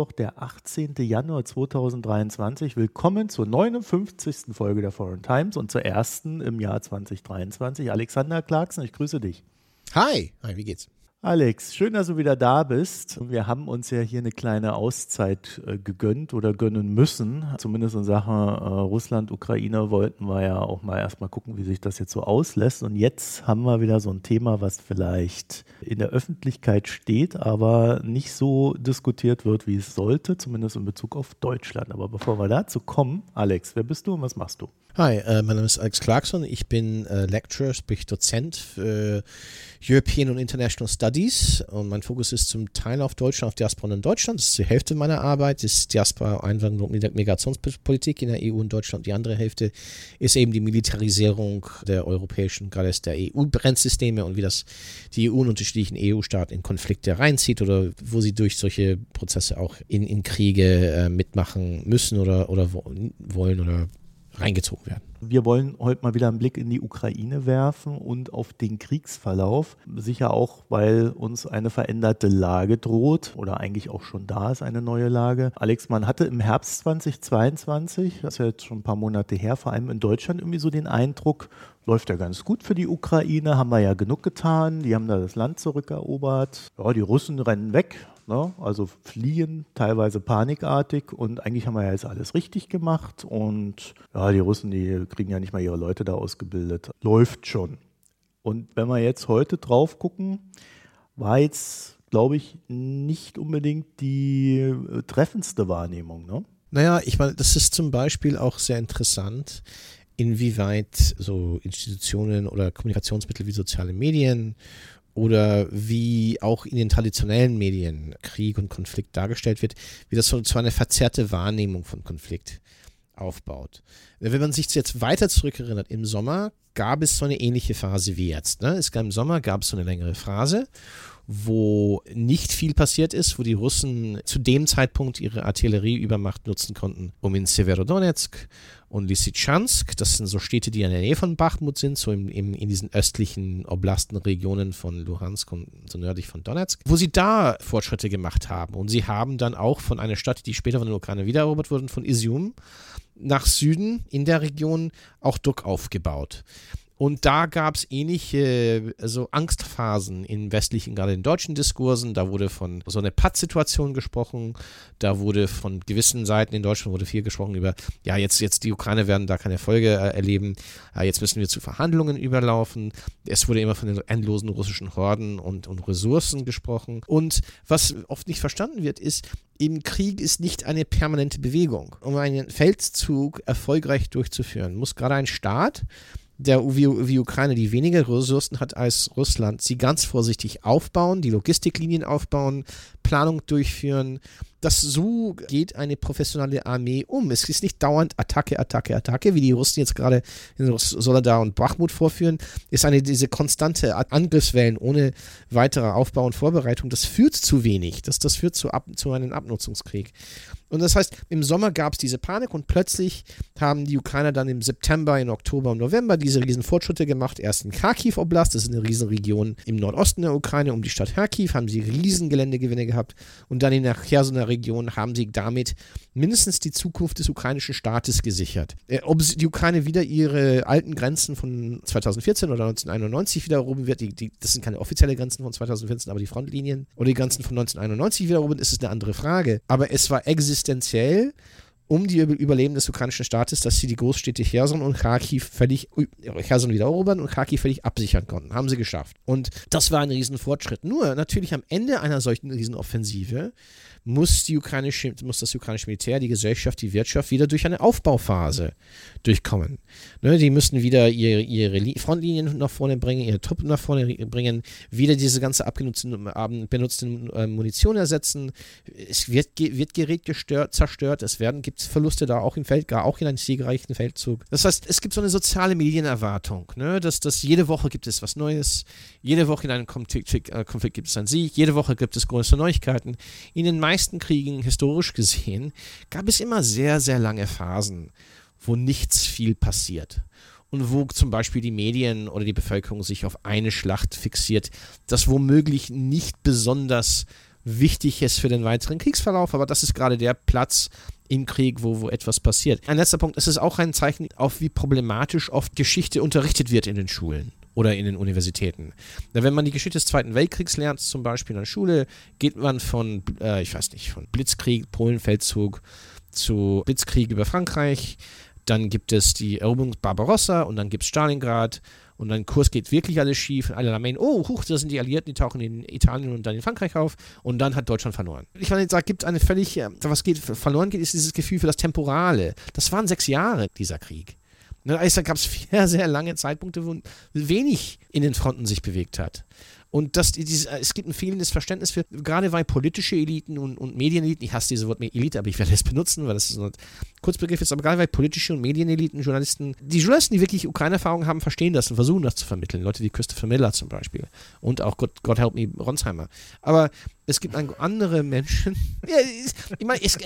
Mittwoch, der 18. Januar 2023. Willkommen zur 59. Folge der Foreign Times und zur ersten im Jahr 2023. Alexander Clarkson, ich grüße dich. Hi, hi, wie geht's? Alex, schön, dass du wieder da bist. Wir haben uns ja hier eine kleine Auszeit äh, gegönnt oder gönnen müssen. Zumindest in Sachen äh, Russland, Ukraine wollten wir ja auch mal erstmal gucken, wie sich das jetzt so auslässt. Und jetzt haben wir wieder so ein Thema, was vielleicht in der Öffentlichkeit steht, aber nicht so diskutiert wird, wie es sollte, zumindest in Bezug auf Deutschland. Aber bevor wir dazu kommen, Alex, wer bist du und was machst du? Hi, äh, mein Name ist Alex Clarkson. Ich bin äh, Lecturer, sprich Dozent für European und International Studies und mein Fokus ist zum Teil auf Deutschland, auf Diaspora in Deutschland. Das ist die Hälfte meiner Arbeit, ist Diaspora, Einwanderung und Migrationspolitik in der EU und Deutschland. Die andere Hälfte ist eben die Militarisierung der europäischen, gerade der EU-Brennsysteme und wie das die EU und unterschiedlichen EU-Staaten in Konflikte reinzieht oder wo sie durch solche Prozesse auch in, in Kriege äh, mitmachen müssen oder, oder wollen oder reingezogen werden. Wir wollen heute mal wieder einen Blick in die Ukraine werfen und auf den Kriegsverlauf. Sicher auch, weil uns eine veränderte Lage droht oder eigentlich auch schon da ist eine neue Lage. Alex, man hatte im Herbst 2022, das ist ja jetzt schon ein paar Monate her, vor allem in Deutschland irgendwie so den Eindruck, läuft ja ganz gut für die Ukraine, haben wir ja genug getan, die haben da das Land zurückerobert. Ja, die Russen rennen weg, Ne? Also fliehen teilweise panikartig und eigentlich haben wir ja jetzt alles richtig gemacht und ja, die Russen, die kriegen ja nicht mal ihre Leute da ausgebildet. Läuft schon. Und wenn wir jetzt heute drauf gucken, war jetzt, glaube ich, nicht unbedingt die äh, treffendste Wahrnehmung. Ne? Naja, ich meine, das ist zum Beispiel auch sehr interessant, inwieweit so Institutionen oder Kommunikationsmittel wie soziale Medien oder wie auch in den traditionellen Medien Krieg und Konflikt dargestellt wird, wie das so, eine verzerrte Wahrnehmung von Konflikt aufbaut. Wenn man sich jetzt weiter zurückerinnert, im Sommer gab es so eine ähnliche Phase wie jetzt. Ne? Es gab, Im Sommer gab es so eine längere Phase, wo nicht viel passiert ist, wo die Russen zu dem Zeitpunkt ihre Artillerieübermacht nutzen konnten, um in Severodonetsk und Lysychansk, das sind so Städte, die in der Nähe von Bachmut sind, so im, im, in diesen östlichen Oblastenregionen von Luhansk und so nördlich von Donetsk, wo sie da Fortschritte gemacht haben. Und sie haben dann auch von einer Stadt, die später von der Ukraine wiedererobert wurde, von Izium, nach Süden in der Region auch Druck aufgebaut. Und da gab es ähnliche also Angstphasen in westlichen, gerade in deutschen Diskursen. Da wurde von so einer Pattsituation gesprochen. Da wurde von gewissen Seiten in Deutschland wurde viel gesprochen über, ja, jetzt, jetzt die Ukraine werden da keine Erfolge äh, erleben. Äh, jetzt müssen wir zu Verhandlungen überlaufen. Es wurde immer von den endlosen russischen Horden und, und Ressourcen gesprochen. Und was oft nicht verstanden wird, ist, im Krieg ist nicht eine permanente Bewegung. Um einen Feldzug erfolgreich durchzuführen, muss gerade ein Staat der wie, wie Ukraine, die weniger Ressourcen hat als Russland, sie ganz vorsichtig aufbauen, die Logistiklinien aufbauen, Planung durchführen. Das so geht eine professionelle Armee um. Es ist nicht dauernd Attacke, Attacke, Attacke, wie die Russen jetzt gerade in Soledar und Bachmut vorführen. Ist eine diese konstante Angriffswellen ohne weitere Aufbau und Vorbereitung. Das führt zu wenig. Das, das führt zu, ab, zu einem Abnutzungskrieg. Und das heißt, im Sommer gab es diese Panik und plötzlich haben die Ukrainer dann im September, im Oktober und November diese riesen Fortschritte gemacht. Erst in Kharkiv Oblast, das ist eine Riesenregion im Nordosten der Ukraine, um die Stadt Kharkiv, haben sie riesen Geländegewinne gehabt. Und dann in der Chersoner Region haben sie damit mindestens die Zukunft des ukrainischen Staates gesichert. Äh, ob die Ukraine wieder ihre alten Grenzen von 2014 oder 1991 wieder erobern wird, die, die, das sind keine offiziellen Grenzen von 2014, aber die Frontlinien oder die Grenzen von 1991 wieder erobern, ist es eine andere Frage. Aber es war existent existenziell um die Überleben des ukrainischen Staates, dass sie die Großstädte Cherson und Kharkiv völlig, Cherson wieder erobern und Kharkiv völlig absichern konnten. Haben sie geschafft. Und das war ein Riesenfortschritt. Nur natürlich am Ende einer solchen Riesenoffensive muss, die ukrainische, muss das ukrainische Militär, die Gesellschaft, die Wirtschaft wieder durch eine Aufbauphase durchkommen. Ne, die müssen wieder ihre, ihre Frontlinien nach vorne bringen, ihre Truppen nach vorne bringen, wieder diese ganze abgenutzten, benutzten äh, Munition ersetzen. Es wird, wird Gerät gestört, zerstört, es werden, gibt Verluste da auch im Feld, gar auch in einem siegreichen Feldzug. Das heißt, es gibt so eine soziale Medienerwartung, ne, dass, dass jede Woche gibt es was Neues, jede Woche in einem Konflikt, äh, Konflikt gibt es einen Sieg, jede Woche gibt es große Neuigkeiten. In den meisten Kriegen, historisch gesehen, gab es immer sehr, sehr lange Phasen, wo nichts viel passiert. Und wo zum Beispiel die Medien oder die Bevölkerung sich auf eine Schlacht fixiert, das womöglich nicht besonders wichtig ist für den weiteren Kriegsverlauf, aber das ist gerade der Platz im Krieg, wo, wo etwas passiert. Ein letzter Punkt, es ist auch ein Zeichen auf, wie problematisch oft Geschichte unterrichtet wird in den Schulen oder in den Universitäten. Wenn man die Geschichte des Zweiten Weltkriegs lernt, zum Beispiel in der Schule, geht man von, äh, ich weiß nicht, von Blitzkrieg, Polenfeldzug zu Blitzkrieg über Frankreich, dann gibt es die Eroberung Barbarossa und dann gibt es Stalingrad und dann Kurs geht wirklich alles schief alle meinen, oh, huch, das sind die Alliierten, die tauchen in Italien und dann in Frankreich auf und dann hat Deutschland verloren. Ich meine, da gibt es eine völlig, äh, was geht, verloren geht, ist dieses Gefühl für das Temporale. Das waren sechs Jahre, dieser Krieg. Also, da gab es sehr, sehr lange Zeitpunkte, wo wenig in den Fronten sich bewegt hat. Und das, dieses, es gibt ein fehlendes Verständnis für, gerade weil politische Eliten und, und Medieneliten, ich hasse dieses Wort Elite, aber ich werde es benutzen, weil das so ein Kurzbegriff ist, aber gerade weil politische und Medieneliten, Journalisten, die Journalisten, die wirklich Ukraine-Erfahrung haben, verstehen das und versuchen das zu vermitteln. Leute wie Christopher Miller zum Beispiel und auch God, God Help Me Ronsheimer. Aber es gibt andere Menschen. ja, ich meine, es,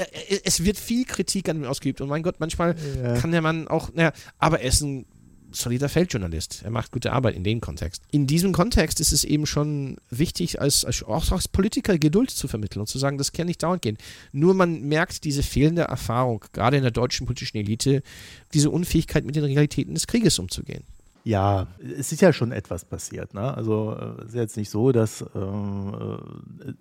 es, wird viel Kritik an ihm ausgeübt und mein Gott, manchmal ja. kann der Mann auch, naja, aber er ist ein solider Feldjournalist. Er macht gute Arbeit in dem Kontext. In diesem Kontext ist es eben schon wichtig, als, als, auch als Politiker Geduld zu vermitteln und zu sagen, das kann nicht dauernd gehen. Nur man merkt diese fehlende Erfahrung, gerade in der deutschen politischen Elite, diese Unfähigkeit, mit den Realitäten des Krieges umzugehen. Ja, es ist ja schon etwas passiert. Ne? Also es ist jetzt nicht so, dass äh,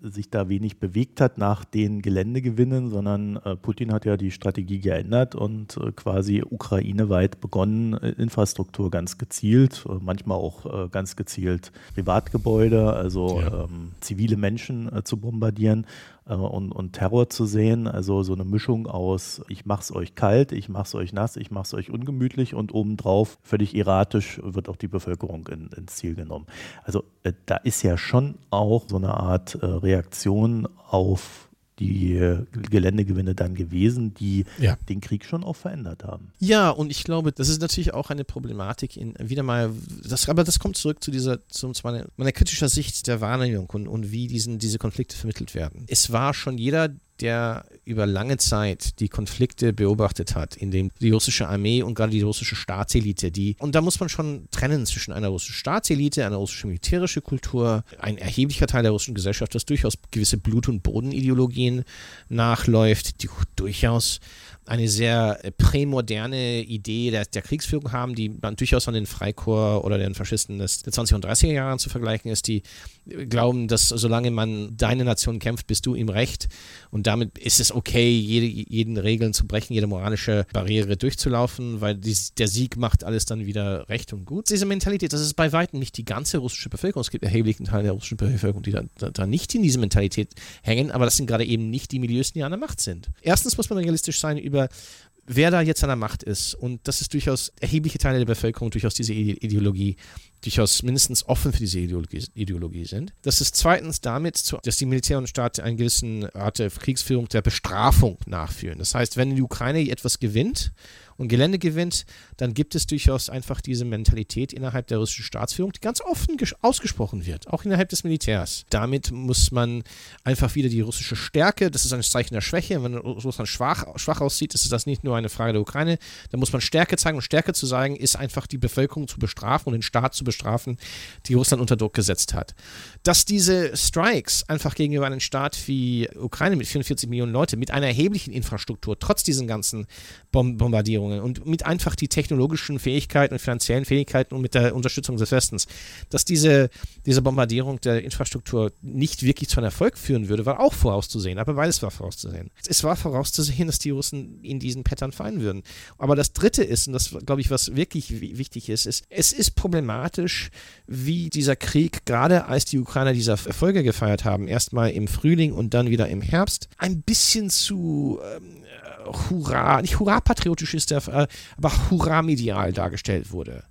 sich da wenig bewegt hat nach den Geländegewinnen, sondern äh, Putin hat ja die Strategie geändert und äh, quasi ukraineweit begonnen, äh, Infrastruktur ganz gezielt, äh, manchmal auch äh, ganz gezielt Privatgebäude, also ja. ähm, zivile Menschen zu bombardieren äh, und, und Terror zu sehen. Also so eine Mischung aus, ich mach's euch kalt, ich mach's euch nass, ich mach's euch ungemütlich und obendrauf völlig erratisch wird auch die Bevölkerung in, ins Ziel genommen. Also äh, da ist ja schon auch so eine Art äh, Reaktion auf die äh, Geländegewinne dann gewesen, die ja. den Krieg schon auch verändert haben. Ja, und ich glaube, das ist natürlich auch eine Problematik in wieder mal, das, aber das kommt zurück zu dieser, zu meiner, meiner kritischer Sicht der Wahrnehmung und, und wie diesen, diese Konflikte vermittelt werden. Es war schon jeder, der über lange Zeit die Konflikte beobachtet hat, in dem die russische Armee und gerade die russische Staatselite, die, und da muss man schon trennen zwischen einer russischen Staatselite, einer russischen militärischen Kultur, ein erheblicher Teil der russischen Gesellschaft, das durchaus gewisse Blut- und Bodenideologien nachläuft, die durchaus eine sehr äh, prämoderne Idee der, der, Kriegsführung haben, die man durchaus an den Freikorps oder den Faschisten des, der 20er und 30er Jahre zu vergleichen ist, die äh, glauben, dass solange man deine Nation kämpft, bist du im Recht. Und damit ist es okay, jede, jeden Regeln zu brechen, jede moralische Barriere durchzulaufen, weil die, der Sieg macht alles dann wieder recht und gut. Diese Mentalität, das ist bei weitem nicht die ganze russische Bevölkerung. Es gibt erheblichen Teil der russischen Bevölkerung, die da, da, da nicht in diese Mentalität hängen, aber das sind gerade eben nicht die Milieus, die an der Macht sind. Erstens muss man realistisch sein über wer da jetzt an der Macht ist. Und das ist durchaus erhebliche Teile der Bevölkerung, durchaus diese Ideologie, durchaus mindestens offen für diese Ideologie, Ideologie sind. Das ist zweitens damit, dass die Militär und Staat einen gewissen Art der Kriegsführung der Bestrafung nachführen. Das heißt, wenn die Ukraine etwas gewinnt und Gelände gewinnt, dann gibt es durchaus einfach diese Mentalität innerhalb der russischen Staatsführung, die ganz offen ausgesprochen wird, auch innerhalb des Militärs. Damit muss man einfach wieder die russische Stärke, das ist ein Zeichen der Schwäche, wenn Russland schwach, schwach aussieht, ist das nicht nur eine Frage der Ukraine, da muss man Stärke zeigen und Stärke zu zeigen, ist einfach die Bevölkerung zu bestrafen und den Staat zu bestrafen, die Russland unter Druck gesetzt hat. Dass diese Strikes einfach gegenüber einem Staat wie Ukraine mit 44 Millionen Leute, mit einer erheblichen Infrastruktur, trotz diesen ganzen Bombardierungen und mit einfach die technologischen Fähigkeiten und finanziellen Fähigkeiten und mit der Unterstützung des Westens, dass diese, diese Bombardierung der Infrastruktur nicht wirklich zu einem Erfolg führen würde, war auch vorauszusehen. Aber beides war vorauszusehen. Es war vorauszusehen, dass die Russen in diesen Pattern fallen würden. Aber das Dritte ist, und das glaube ich, was wirklich wichtig ist, ist, es ist problematisch, wie dieser Krieg, gerade als die Ukrainer diese Erfolge gefeiert haben, erstmal im Frühling und dann wieder im Herbst, ein bisschen zu ähm, Hurra, nicht Hurra-patriotisch ist, der, äh, aber Hurra-medial dargestellt wurde.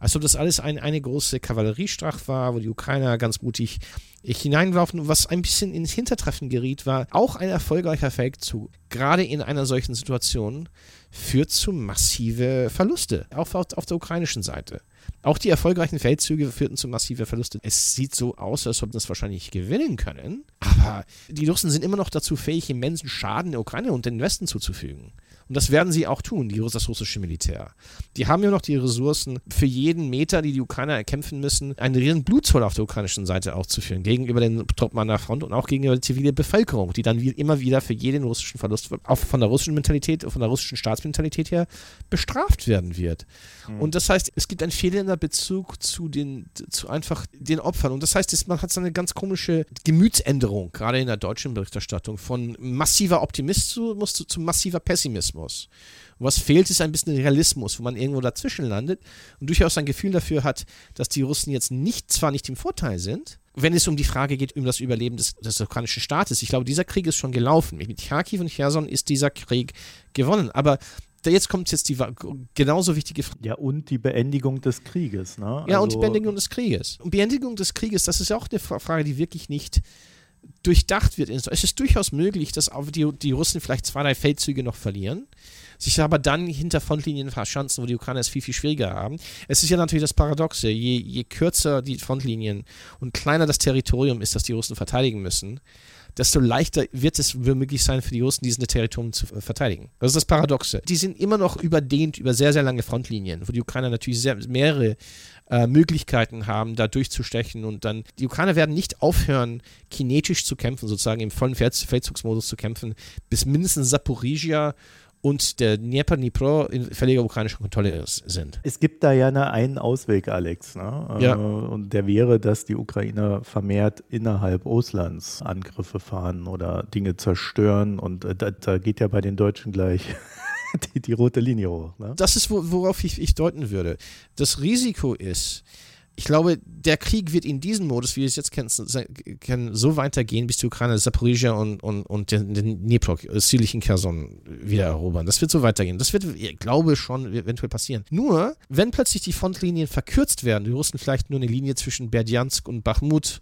Als ob das alles ein, eine große Kavalleriestracht war, wo die Ukrainer ganz mutig hineinlaufen. Was ein bisschen ins Hintertreffen geriet, war auch ein erfolgreicher Feldzug. Gerade in einer solchen Situation führt zu massive Verluste, auch auf, auf der ukrainischen Seite. Auch die erfolgreichen Feldzüge führten zu massiven Verlusten. Es sieht so aus, als ob das wahrscheinlich gewinnen können, aber die Russen sind immer noch dazu fähig, immensen Schaden der Ukraine und den Westen zuzufügen. Und das werden sie auch tun, die, das russische Militär. Die haben ja noch die Ressourcen, für jeden Meter, die die Ukrainer erkämpfen müssen, einen riesen Blutzoll auf der ukrainischen Seite auch zu führen, gegenüber den Truppen an der Front und auch gegenüber der zivilen Bevölkerung, die dann wie immer wieder für jeden russischen Verlust, auch von der russischen Mentalität, von der russischen Staatsmentalität her, bestraft werden wird. Mhm. Und das heißt, es gibt einen fehlender Bezug zu den, zu einfach den Opfern. Und das heißt, man hat so eine ganz komische Gemütsänderung, gerade in der deutschen Berichterstattung, von massiver Optimismus zu, zu massiver Pessimismus. Und was fehlt, ist ein bisschen Realismus, wo man irgendwo dazwischen landet und durchaus ein Gefühl dafür hat, dass die Russen jetzt nicht, zwar nicht im Vorteil sind, wenn es um die Frage geht, um das Überleben des, des ukrainischen Staates. Ich glaube, dieser Krieg ist schon gelaufen. Mit Kharkiv und Cherson ist dieser Krieg gewonnen. Aber jetzt kommt jetzt die genauso wichtige Frage. Ja, und die Beendigung des Krieges. Ne? Ja, also, und die also Beendigung des Krieges. Und Beendigung des Krieges, das ist ja auch eine Frage, die wirklich nicht durchdacht wird. Es ist durchaus möglich, dass auch die, die Russen vielleicht zwei, drei Feldzüge noch verlieren sich aber dann hinter Frontlinien verschanzen, wo die Ukrainer es viel, viel schwieriger haben. Es ist ja natürlich das Paradoxe, je, je kürzer die Frontlinien und kleiner das Territorium ist, das die Russen verteidigen müssen, desto leichter wird es möglich sein für die Russen, dieses Territorium zu verteidigen. Das ist das Paradoxe. Die sind immer noch überdehnt über sehr, sehr lange Frontlinien, wo die Ukrainer natürlich sehr, mehrere äh, Möglichkeiten haben, da durchzustechen und dann, die Ukrainer werden nicht aufhören, kinetisch zu kämpfen, sozusagen im vollen Feldzugsmodus zu kämpfen, bis mindestens Saporizhia und der Dnieper Dnipro in völliger ukrainischer Kontrolle sind. Es gibt da ja einen Ausweg, Alex. Ne? Ja. Äh, und der wäre, dass die Ukrainer vermehrt innerhalb Russlands Angriffe fahren oder Dinge zerstören. Und äh, da, da geht ja bei den Deutschen gleich die, die rote Linie hoch. Ne? Das ist, worauf ich, ich deuten würde. Das Risiko ist, ich glaube, der Krieg wird in diesem Modus, wie wir es jetzt kennen, so weitergehen, bis die Ukrainer Zaporizhia und, und, und den, den Dnipro, südlichen Kherson wieder erobern. Das wird so weitergehen. Das wird, ich glaube, schon eventuell passieren. Nur, wenn plötzlich die Frontlinien verkürzt werden, die Russen vielleicht nur eine Linie zwischen Berdjansk und Bachmut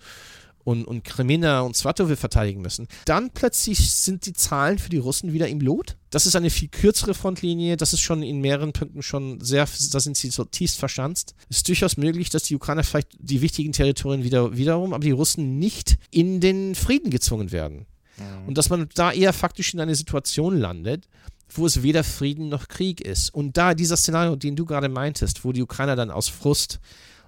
und, und Kremina und Swatow verteidigen müssen, dann plötzlich sind die Zahlen für die Russen wieder im Lot. Das ist eine viel kürzere Frontlinie, das ist schon in mehreren Punkten schon sehr, da sind sie so tiefst verschanzt. Es ist durchaus möglich, dass die Ukrainer vielleicht die wichtigen Territorien wieder, wiederum, aber die Russen nicht in den Frieden gezwungen werden. Mhm. Und dass man da eher faktisch in eine Situation landet, wo es weder Frieden noch Krieg ist. Und da dieser Szenario, den du gerade meintest, wo die Ukrainer dann aus Frust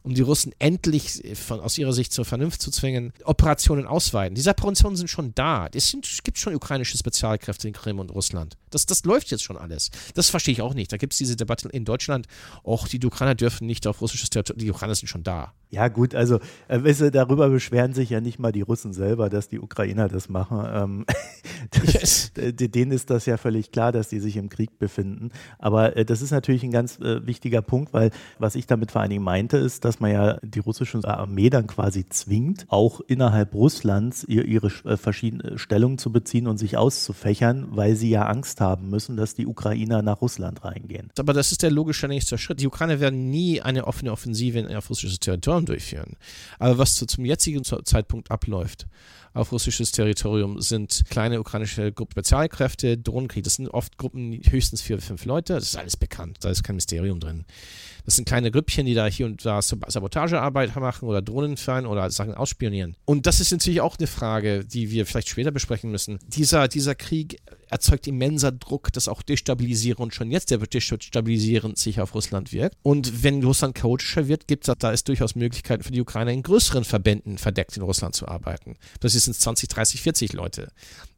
um die Russen endlich von, aus ihrer Sicht zur Vernunft zu zwingen, Operationen ausweiten. Diese Operationen sind schon da. Es, sind, gibt schon ukrainische Spezialkräfte in Krim und Russland. Das, das läuft jetzt schon alles. Das verstehe ich auch nicht. Da gibt es diese Debatte in Deutschland, auch die Ukrainer dürfen nicht auf russisches Territorium, die Ukrainer sind schon da. Ja, gut, also äh, weißt darüber beschweren sich ja nicht mal die Russen selber, dass die Ukrainer das machen. Ähm, das, yes. Denen ist das ja völlig klar, dass die sich im Krieg befinden. Aber äh, das ist natürlich ein ganz äh, wichtiger Punkt, weil was ich damit vor allen Dingen meinte, ist, dass man ja die russische Armee dann quasi zwingt, auch innerhalb Russlands ihr, ihre äh, verschiedenen Stellungen zu beziehen und sich auszufächern, weil sie ja Angst haben müssen, dass die Ukrainer nach Russland reingehen. Aber das ist der logische nächste Schritt. Die Ukrainer werden nie eine offene Offensive auf russisches Territorium durchführen. Aber was zu, zum jetzigen Zeitpunkt abläuft auf russisches Territorium, sind kleine ukrainische Gruppen Spezialkräfte, Drohnenkrieg. Das sind oft Gruppen höchstens vier, fünf Leute. Das ist alles bekannt. Da ist kein Mysterium drin. Das sind kleine Grüppchen, die da hier und da Sabotagearbeit machen oder Drohnen fahren oder Sachen ausspionieren. Und das ist natürlich auch eine Frage, die wir vielleicht später besprechen müssen. Dieser, dieser Krieg erzeugt immenser Druck, das auch destabilisierend schon jetzt, der wird destabilisierend sich auf Russland wirkt. Und wenn Russland chaotischer wird, gibt es da ist durchaus Möglichkeiten für die Ukrainer in größeren Verbänden verdeckt in Russland zu arbeiten. Das sind 20, 30, 40 Leute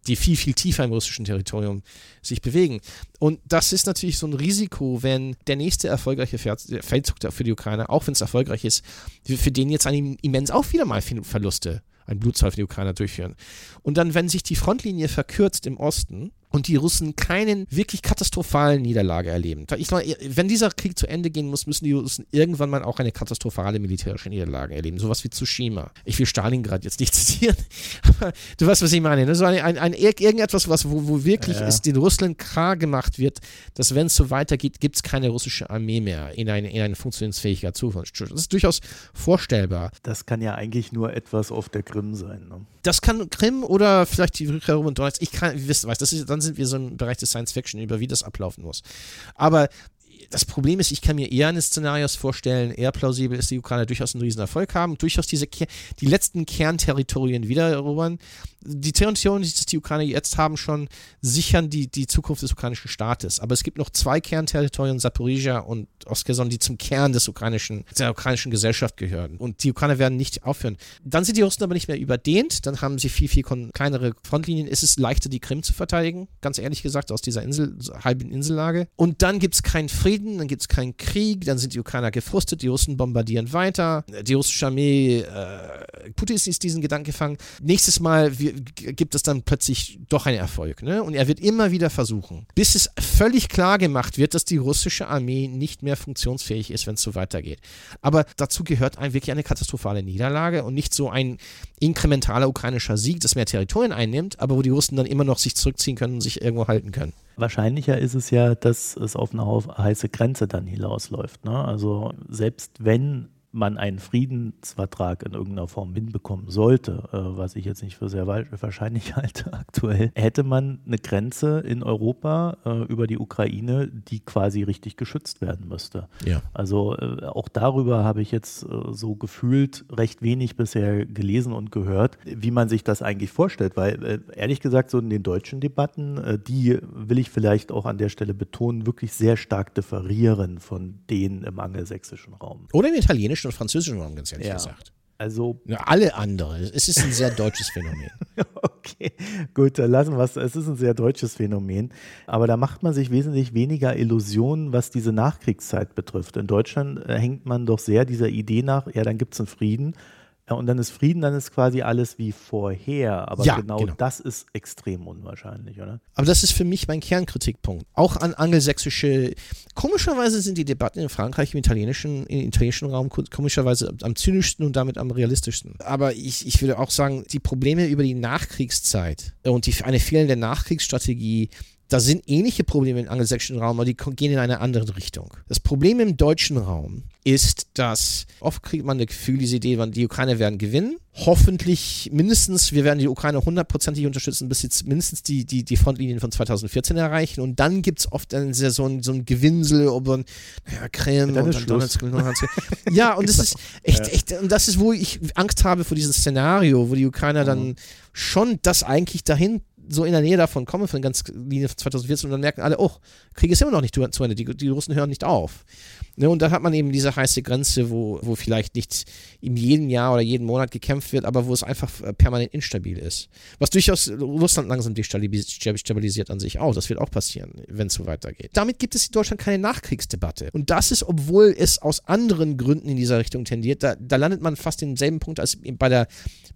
die viel, viel tiefer im russischen Territorium sich bewegen. Und das ist natürlich so ein Risiko, wenn der nächste erfolgreiche Feldzug für die Ukraine, auch wenn es erfolgreich ist, für den jetzt immens auch wieder mal Verluste, ein Blutzoll für die Ukrainer durchführen. Und dann, wenn sich die Frontlinie verkürzt im Osten, und die Russen keinen wirklich katastrophalen Niederlage erleben. Ich meine, wenn dieser Krieg zu Ende gehen muss, müssen die Russen irgendwann mal auch eine katastrophale militärische Niederlage erleben. Sowas wie Tsushima. Ich will Stalingrad jetzt nicht zitieren, aber du weißt, was ich meine. Ne? So ein, ein, ein, irgendetwas, was, wo, wo wirklich ja. es den Russland klar gemacht wird, dass wenn es so weitergeht, gibt es keine russische Armee mehr in eine, in eine funktionsfähige Zukunft. Das ist durchaus vorstellbar. Das kann ja eigentlich nur etwas auf der Krim sein. Ne? Das kann Krim oder vielleicht die Rückkehr und Donetsk. Ich kann, ihr wisst, was, das ist dann sind wir so im Bereich des Science Fiction, über wie das ablaufen muss. Aber das Problem ist, ich kann mir eher eines Szenarios vorstellen, eher plausibel ist, die Ukrainer durchaus einen riesen Erfolg haben, durchaus diese die letzten Kernterritorien wiedererobern. Die Territorien, die die Ukrainer jetzt haben, schon sichern die, die Zukunft des ukrainischen Staates. Aber es gibt noch zwei Kernterritorien, Saporizhia und Oskerson, die zum Kern des ukrainischen, der ukrainischen Gesellschaft gehören. Und die Ukrainer werden nicht aufhören. Dann sind die Russen aber nicht mehr überdehnt, dann haben sie viel, viel kleinere Frontlinien. Ist es leichter, die Krim zu verteidigen, ganz ehrlich gesagt, aus dieser Insel, halben Insellage. Und dann gibt es keinen Frieden, dann gibt es keinen Krieg, dann sind die Ukrainer gefrustet, die Russen bombardieren weiter, die russische Armee, äh, Putin ist diesen Gedanken gefangen. Nächstes Mal gibt es dann plötzlich doch einen Erfolg. Ne? Und er wird immer wieder versuchen, bis es völlig klar gemacht wird, dass die russische Armee nicht mehr funktionsfähig ist, wenn es so weitergeht. Aber dazu gehört ein, wirklich eine katastrophale Niederlage und nicht so ein inkrementaler ukrainischer Sieg, das mehr Territorien einnimmt, aber wo die Russen dann immer noch sich zurückziehen können und sich irgendwo halten können. Wahrscheinlicher ist es ja, dass es auf eine heiße Grenze dann hinausläuft. Ne? Also selbst wenn man einen Friedensvertrag in irgendeiner Form hinbekommen sollte, äh, was ich jetzt nicht für sehr wahrscheinlich halte aktuell, hätte man eine Grenze in Europa äh, über die Ukraine, die quasi richtig geschützt werden müsste. Ja. Also äh, auch darüber habe ich jetzt so gefühlt recht wenig bisher gelesen und gehört, wie man sich das eigentlich vorstellt, weil ehrlich gesagt so in den deutschen Debatten, die will ich vielleicht auch an der Stelle betonen, wirklich sehr stark differieren von denen im angelsächsischen Raum. Oder im italienischen englischen und französischen Raum, ganz ehrlich ja. gesagt. Also. Ja, alle anderen. Es ist ein sehr deutsches Phänomen. okay, gut, dann lassen wir es. Es ist ein sehr deutsches Phänomen. Aber da macht man sich wesentlich weniger Illusionen, was diese Nachkriegszeit betrifft. In Deutschland äh, hängt man doch sehr dieser Idee nach, ja, dann gibt es einen Frieden und dann ist Frieden, dann ist quasi alles wie vorher. Aber ja, genau, genau, das ist extrem unwahrscheinlich, oder? Aber das ist für mich mein Kernkritikpunkt. Auch an angelsächsische. Komischerweise sind die Debatten in Frankreich im italienischen, im italienischen Raum komischerweise am zynischsten und damit am realistischsten. Aber ich, ich würde auch sagen, die Probleme über die Nachkriegszeit und die, eine fehlende Nachkriegsstrategie da sind ähnliche Probleme im angelsächsischen Raum, aber die gehen in eine andere Richtung. Das Problem im deutschen Raum ist, dass oft kriegt man das Gefühl, diese Idee, die Ukrainer werden gewinnen. Hoffentlich mindestens, wir werden die Ukraine hundertprozentig unterstützen, bis jetzt mindestens die, die, die Frontlinien von 2014 erreichen. Und dann gibt es oft ein, so, ein, so ein Gewinsel über naja, Krim und dann Donetsk. ja, und das ist echt, echt, und das ist, wo ich Angst habe vor diesem Szenario, wo die Ukrainer dann schon das eigentlich dahin so in der Nähe davon kommen, von der ganzen Linie von 2014, und dann merken alle, oh, Krieg ist immer noch nicht zu Ende, die, die Russen hören nicht auf. Ne, und dann hat man eben diese heiße Grenze, wo, wo vielleicht nicht in jedem Jahr oder jeden Monat gekämpft wird, aber wo es einfach äh, permanent instabil ist. Was durchaus Russland langsam destabilisiert an sich auch. Das wird auch passieren, wenn es so weitergeht. Damit gibt es in Deutschland keine Nachkriegsdebatte. Und das ist, obwohl es aus anderen Gründen in dieser Richtung tendiert, da, da landet man fast in denselben Punkt als bei der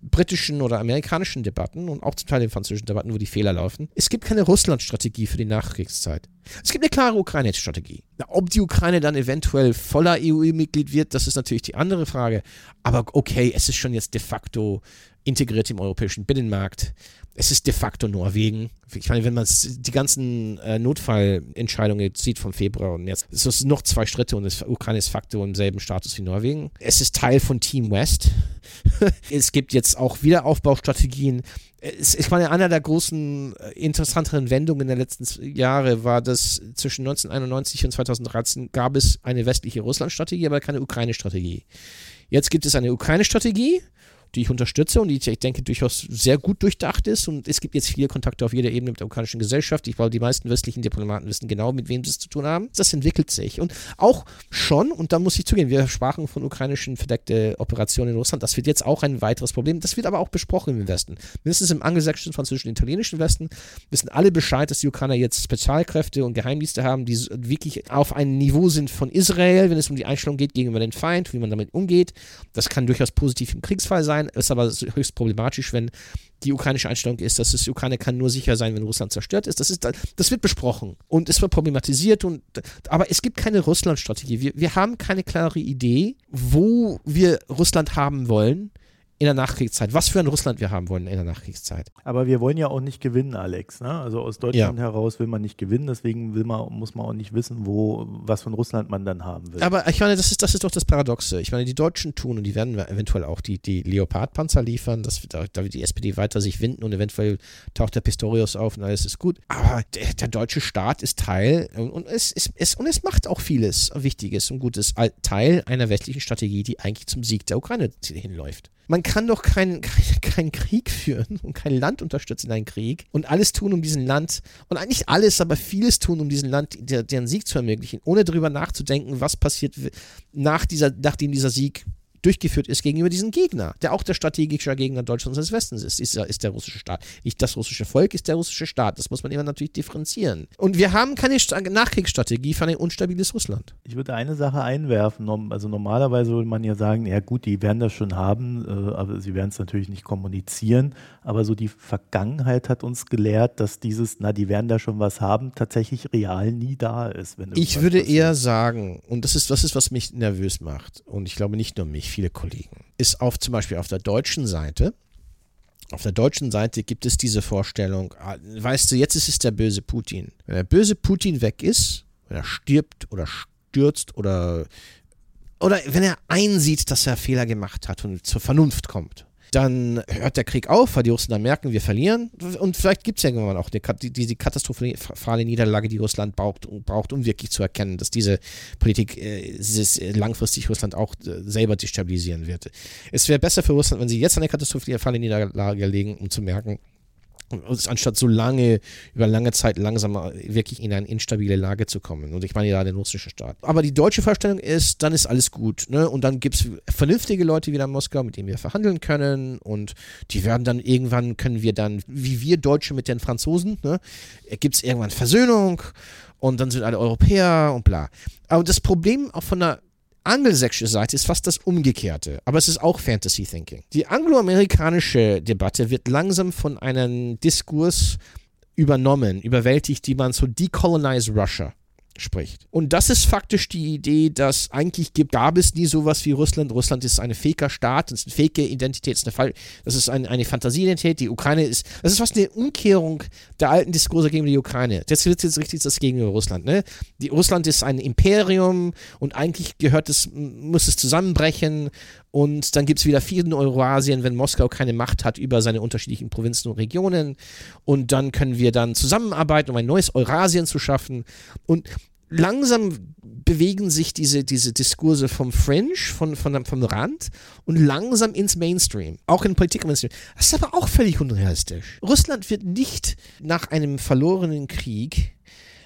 britischen oder amerikanischen Debatten und auch zum Teil den französischen Debatten, wo die Fehler laufen. Es gibt keine Russland-Strategie für die Nachkriegszeit. Es gibt eine klare Ukraine-Strategie. Ob die Ukraine dann eventuell voller EU-Mitglied wird, das ist natürlich die andere Frage. Aber okay, es ist schon jetzt de facto integriert im europäischen Binnenmarkt. Es ist de facto Norwegen. Ich meine, wenn man die ganzen äh, Notfallentscheidungen sieht vom Februar und jetzt, es ist noch zwei Schritte und das Ukraine ist facto im selben Status wie Norwegen. Es ist Teil von Team West. es gibt jetzt auch Wiederaufbaustrategien. Es, ich meine, einer der großen äh, interessanteren Wendungen der letzten Jahre war, dass zwischen 1991 und 2013 gab es eine westliche Russland-Strategie, aber keine Ukraine-Strategie. Jetzt gibt es eine Ukraine-Strategie die ich unterstütze und die ich denke durchaus sehr gut durchdacht ist. Und es gibt jetzt viele Kontakte auf jeder Ebene mit der ukrainischen Gesellschaft. Ich glaube, die meisten westlichen Diplomaten wissen genau, mit wem sie es zu tun haben. Das entwickelt sich. Und auch schon, und da muss ich zugeben, wir sprachen von ukrainischen verdeckten Operationen in Russland. Das wird jetzt auch ein weiteres Problem. Das wird aber auch besprochen im Westen. Mindestens im angelsächsischen, französischen, italienischen Westen wissen alle Bescheid, dass die Ukrainer jetzt Spezialkräfte und Geheimdienste haben, die wirklich auf einem Niveau sind von Israel, wenn es um die Einstellung geht gegenüber den Feind, wie man damit umgeht. Das kann durchaus positiv im Kriegsfall sein sein, ist aber höchst problematisch, wenn die ukrainische Einstellung ist, dass die Ukraine kann nur sicher sein, wenn Russland zerstört ist. Das, ist, das wird besprochen und es wird problematisiert. Und, aber es gibt keine Russland-Strategie. Wir, wir haben keine klare Idee, wo wir Russland haben wollen in der Nachkriegszeit. Was für ein Russland wir haben wollen in der Nachkriegszeit. Aber wir wollen ja auch nicht gewinnen, Alex. Ne? Also aus Deutschland ja. heraus will man nicht gewinnen, deswegen will man, muss man auch nicht wissen, wo, was von Russland man dann haben will. Aber ich meine, das ist, das ist doch das Paradoxe. Ich meine, die Deutschen tun und die werden eventuell auch die, die Leopardpanzer liefern, dass da, da wird die SPD weiter sich winden und eventuell taucht der Pistorius auf und alles ist gut. Aber der, der deutsche Staat ist Teil und, und, es, es, es, und es macht auch vieles Wichtiges und Gutes. Teil einer westlichen Strategie, die eigentlich zum Sieg der Ukraine hinläuft. Man kann doch keinen kein, kein Krieg führen und kein Land unterstützen in einen Krieg und alles tun, um diesen Land, und eigentlich alles, aber vieles tun, um diesen Land, der, deren Sieg zu ermöglichen, ohne darüber nachzudenken, was passiert nach dieser, nachdem dieser Sieg durchgeführt ist gegenüber diesem Gegner, der auch der strategische Gegner Deutschlands und des Westens ist, ist, ist der russische Staat. Nicht das russische Volk, ist der russische Staat. Das muss man immer natürlich differenzieren. Und wir haben keine Nachkriegsstrategie für ein unstabiles Russland. Ich würde eine Sache einwerfen. Also normalerweise würde man ja sagen, ja gut, die werden das schon haben, äh, aber sie werden es natürlich nicht kommunizieren. Aber so die Vergangenheit hat uns gelehrt, dass dieses, na, die werden da schon was haben, tatsächlich real nie da ist. ich würde passiert. eher sagen, und das ist, das ist, was mich nervös macht, und ich glaube nicht nur mich, viele Kollegen, ist auf zum Beispiel auf der deutschen Seite. Auf der deutschen Seite gibt es diese Vorstellung, ah, weißt du, jetzt ist es der böse Putin. Wenn der böse Putin weg ist, wenn er stirbt oder stürzt oder, oder wenn er einsieht, dass er Fehler gemacht hat und zur Vernunft kommt, dann hört der Krieg auf, weil die Russen dann merken, wir verlieren. Und vielleicht gibt es ja irgendwann auch die, die, katastrophale Niederlage, die Russland braucht, braucht, um wirklich zu erkennen, dass diese Politik äh, langfristig Russland auch äh, selber destabilisieren wird. Es wäre besser für Russland, wenn sie jetzt eine katastrophale Niederlage legen, um zu merken, anstatt so lange, über lange Zeit langsam wirklich in eine instabile Lage zu kommen. Und ich meine ja den russischen Staat. Aber die deutsche Vorstellung ist, dann ist alles gut. Ne? Und dann gibt es vernünftige Leute wieder in Moskau, mit denen wir verhandeln können. Und die werden dann irgendwann, können wir dann, wie wir Deutsche mit den Franzosen, ne? gibt es irgendwann Versöhnung. Und dann sind alle Europäer und bla. Aber das Problem auch von der angelsächsische Seite ist fast das Umgekehrte, aber es ist auch Fantasy Thinking. Die angloamerikanische Debatte wird langsam von einem Diskurs übernommen, überwältigt, die man so Decolonize Russia spricht. Und das ist faktisch die Idee, dass eigentlich gibt, gab es nie sowas wie Russland. Russland ist ein faker Staat, das ist eine fake Identität, das ist eine, das ist eine, eine Fantasieidentität. Die Ukraine ist, das ist fast eine Umkehrung der alten Diskurse gegen die Ukraine. Jetzt wird jetzt richtig das gegenüber Russland. Ne? Die, Russland ist ein Imperium und eigentlich gehört es, muss es zusammenbrechen und dann gibt es wieder in Eurasien, wenn Moskau keine Macht hat über seine unterschiedlichen Provinzen und Regionen. Und dann können wir dann zusammenarbeiten, um ein neues Eurasien zu schaffen. Und langsam bewegen sich diese, diese Diskurse vom Fringe, von, von, vom Rand und langsam ins Mainstream. Auch in Politik im Mainstream. Das ist aber auch völlig unrealistisch. Russland wird nicht nach einem verlorenen Krieg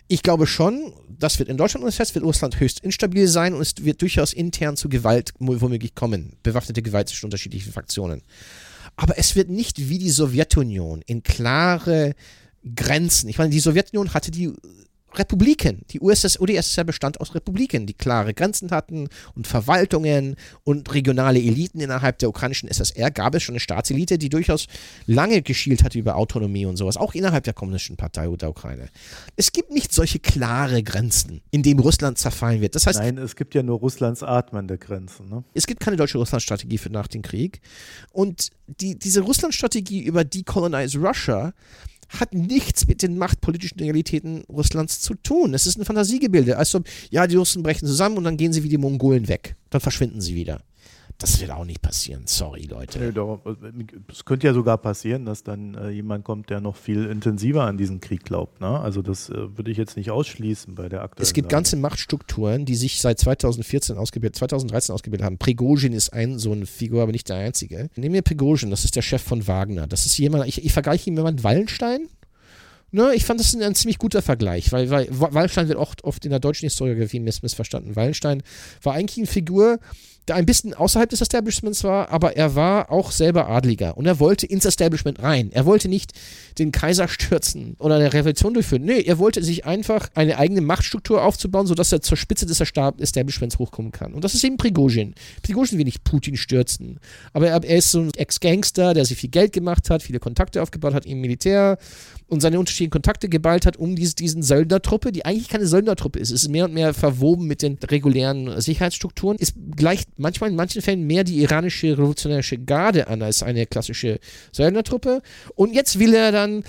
ich glaube schon, das wird in Deutschland umgesetzt, wird Russland höchst instabil sein und es wird durchaus intern zu Gewalt womöglich kommen. Bewaffnete Gewalt zwischen unterschiedlichen Fraktionen. Aber es wird nicht wie die Sowjetunion in klare Grenzen. Ich meine, die Sowjetunion hatte die Republiken. Die USS, UdSSR bestand aus Republiken, die klare Grenzen hatten und Verwaltungen und regionale Eliten innerhalb der ukrainischen SSR gab es schon eine Staatselite, die durchaus lange geschielt hat über Autonomie und sowas, auch innerhalb der kommunistischen Partei der Ukraine. Es gibt nicht solche klare Grenzen, in denen Russland zerfallen wird. Das heißt, Nein, es gibt ja nur Russlands atmende Grenzen. Ne? Es gibt keine deutsche Russlandstrategie für nach dem Krieg. Und die, diese Russlandstrategie über Decolonize Russia hat nichts mit den machtpolitischen Realitäten Russlands zu tun. Es ist ein Fantasiegebilde. Also, ja, die Russen brechen zusammen und dann gehen sie wie die Mongolen weg. Dann verschwinden sie wieder. Das wird auch nicht passieren. Sorry, Leute. Nee, doch, es könnte ja sogar passieren, dass dann äh, jemand kommt, der noch viel intensiver an diesen Krieg glaubt. Ne? Also das äh, würde ich jetzt nicht ausschließen bei der aktuellen Es gibt Lage. ganze Machtstrukturen, die sich seit 2014 ausgebildet, 2013 ausgebildet haben. Prigozhin ist ein so eine Figur, aber nicht der einzige. Nehmen wir Prigozhin, das ist der Chef von Wagner. Das ist jemand, ich, ich vergleiche ihn mit jemandem Wallenstein. Ne, ich fand das ein, ein, ziemlich guter Vergleich, weil, weil Wallenstein wird oft, oft in der deutschen Historiografie miss, missverstanden. Wallenstein war eigentlich eine Figur, ein bisschen außerhalb des Establishments war, aber er war auch selber Adliger und er wollte ins Establishment rein. Er wollte nicht den Kaiser stürzen oder eine Revolution durchführen. Nee, er wollte sich einfach eine eigene Machtstruktur aufzubauen, sodass er zur Spitze des Establishments hochkommen kann. Und das ist eben Prigozhin. Prigozhin will nicht Putin stürzen, aber er, er ist so ein Ex-Gangster, der sich viel Geld gemacht hat, viele Kontakte aufgebaut hat im Militär und seine unterschiedliche Kontakte geballt hat um dies, diesen Söldnertruppe, die eigentlich keine Söldnertruppe ist. Ist mehr und mehr verwoben mit den regulären Sicherheitsstrukturen. Ist gleich manchmal in manchen Fällen mehr die iranische revolutionäre Garde an als eine klassische Söldnertruppe. Und jetzt will er dann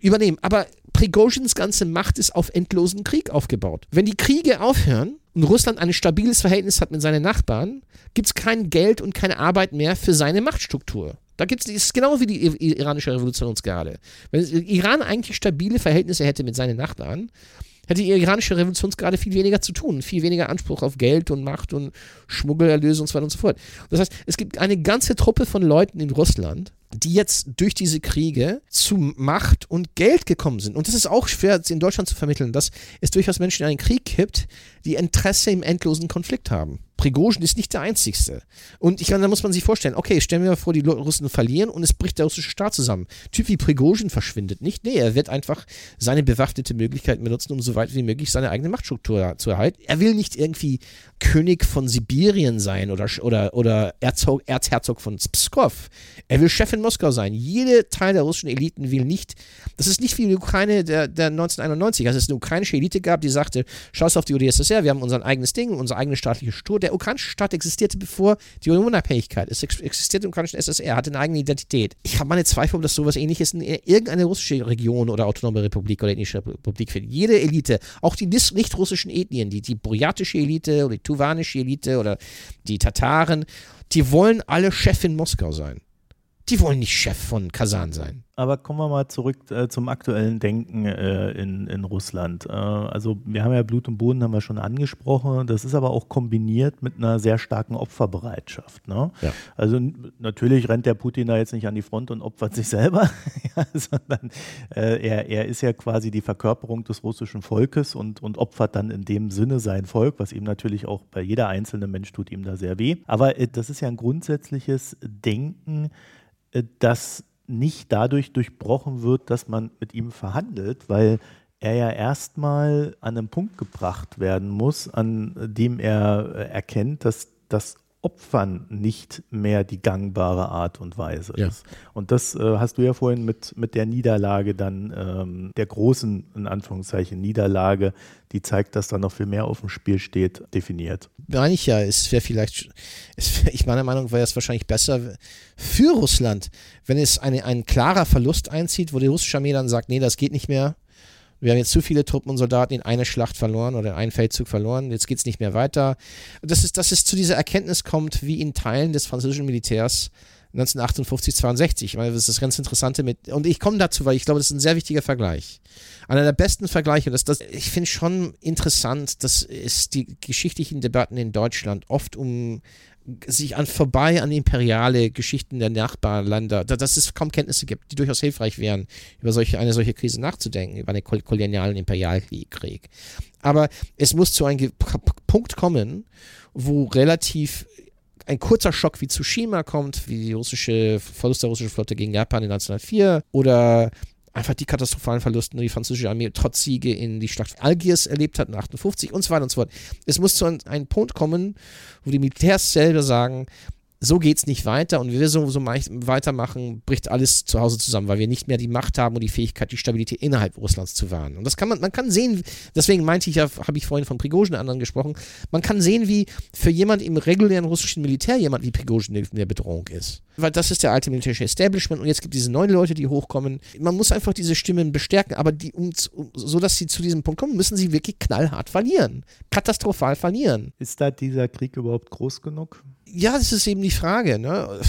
übernehmen. Aber Prigozhins ganze Macht ist auf endlosen Krieg aufgebaut. Wenn die Kriege aufhören und Russland ein stabiles Verhältnis hat mit seinen Nachbarn, gibt es kein Geld und keine Arbeit mehr für seine Machtstruktur. Da gibt es genau wie die iranische Revolutionsgarde. Wenn Iran eigentlich stabile Verhältnisse hätte mit seinen Nachbarn, hätte die iranische Revolutionsgarde viel weniger zu tun, viel weniger Anspruch auf Geld und Macht und Schmuggelerlöse und so weiter und so fort. Das heißt, es gibt eine ganze Truppe von Leuten in Russland, die jetzt durch diese Kriege zu Macht und Geld gekommen sind. Und das ist auch schwer in Deutschland zu vermitteln, dass es durchaus Menschen in einen Krieg gibt, die Interesse im endlosen Konflikt haben. Prigozhin ist nicht der Einzigste. Und ich meine, da muss man sich vorstellen, okay, stellen wir mal vor, die Russen verlieren und es bricht der russische Staat zusammen. Typ wie Prigozhin verschwindet nicht. Nee, er wird einfach seine bewaffnete Möglichkeiten benutzen, um so weit wie möglich seine eigene Machtstruktur zu erhalten. Er will nicht irgendwie König von Sibirien sein oder, oder, oder Erzog, Erzherzog von Pskov. Er will Chef in Moskau sein. Jeder Teil der russischen Eliten will nicht, das ist nicht wie die Ukraine der, der 1991, als es eine ukrainische Elite gab, die sagte, schau auf die UdSSR, wir haben unser eigenes Ding, unsere eigene staatliche Struktur. Der ukrainische Staat existierte bevor die Unabhängigkeit. Es existierte im ukrainischen SSR, hatte eine eigene Identität. Ich habe meine Zweifel, ob das sowas ähnliches in irgendeine russische Region oder autonome Republik oder ethnische Republik findet. Jede Elite, auch die nicht russischen Ethnien, die, die buryatische Elite oder die tuvanische Elite oder die Tataren, die wollen alle Chef in Moskau sein. Die wollen nicht Chef von Kasan sein. Aber kommen wir mal zurück äh, zum aktuellen Denken äh, in, in Russland. Äh, also wir haben ja Blut und Boden, haben wir schon angesprochen. Das ist aber auch kombiniert mit einer sehr starken Opferbereitschaft. Ne? Ja. Also natürlich rennt der Putin da jetzt nicht an die Front und opfert sich selber, ja, sondern äh, er, er ist ja quasi die Verkörperung des russischen Volkes und, und opfert dann in dem Sinne sein Volk, was ihm natürlich auch bei jeder einzelne Mensch tut ihm da sehr weh. Aber äh, das ist ja ein grundsätzliches Denken, das nicht dadurch durchbrochen wird, dass man mit ihm verhandelt, weil er ja erstmal an einen Punkt gebracht werden muss, an dem er äh, erkennt, dass das Opfern nicht mehr die gangbare Art und Weise ja. ist. Und das äh, hast du ja vorhin mit, mit der Niederlage dann, ähm, der großen, in Anführungszeichen, Niederlage, die zeigt, dass da noch viel mehr auf dem Spiel steht, definiert. Meine ich ja, es wäre vielleicht, es wär, ich meiner Meinung wäre es wahrscheinlich besser für Russland, wenn es eine, ein klarer Verlust einzieht, wo die russische Armee dann sagt, nee, das geht nicht mehr, wir haben jetzt zu viele Truppen und Soldaten in eine Schlacht verloren oder in einen Feldzug verloren. Jetzt geht es nicht mehr weiter. Das ist, dass es zu dieser Erkenntnis kommt, wie in Teilen des französischen Militärs 1958, 62. Ich meine, das ist das ganz Interessante mit, und ich komme dazu, weil ich glaube, das ist ein sehr wichtiger Vergleich. Einer der besten Vergleiche, das, das, ich finde schon interessant, dass es die geschichtlichen Debatten in Deutschland oft um sich an vorbei an imperiale Geschichten der Nachbarländer, dass es kaum Kenntnisse gibt, die durchaus hilfreich wären, über solche, eine solche Krise nachzudenken, über einen kolonialen Imperialkrieg. Aber es muss zu einem Punkt kommen, wo relativ ein kurzer Schock wie Tsushima kommt, wie die russische Verlust der russischen Flotte gegen Japan in 1904 oder einfach die katastrophalen Verluste, die französische Armee trotz Siege in die Schlacht Algiers erlebt hat, in 58 und so weiter und so fort. Es muss zu einem Punkt kommen, wo die Militärs selber sagen, so geht es nicht weiter und wenn wir so, so weitermachen, bricht alles zu Hause zusammen, weil wir nicht mehr die Macht haben und die Fähigkeit, die Stabilität innerhalb Russlands zu wahren. Und das kann man, man kann sehen, deswegen meinte ich ja, habe ich vorhin von Prigozhin anderen gesprochen, man kann sehen, wie für jemand im regulären russischen Militär jemand wie Prigozhin in der Bedrohung ist. Weil das ist der alte militärische Establishment und jetzt gibt es diese neuen Leute, die hochkommen. Man muss einfach diese Stimmen bestärken, aber die, um, so dass sie zu diesem Punkt kommen, müssen sie wirklich knallhart verlieren. Katastrophal verlieren. Ist da dieser Krieg überhaupt groß genug? Ja, das ist eben die Frage. Ne?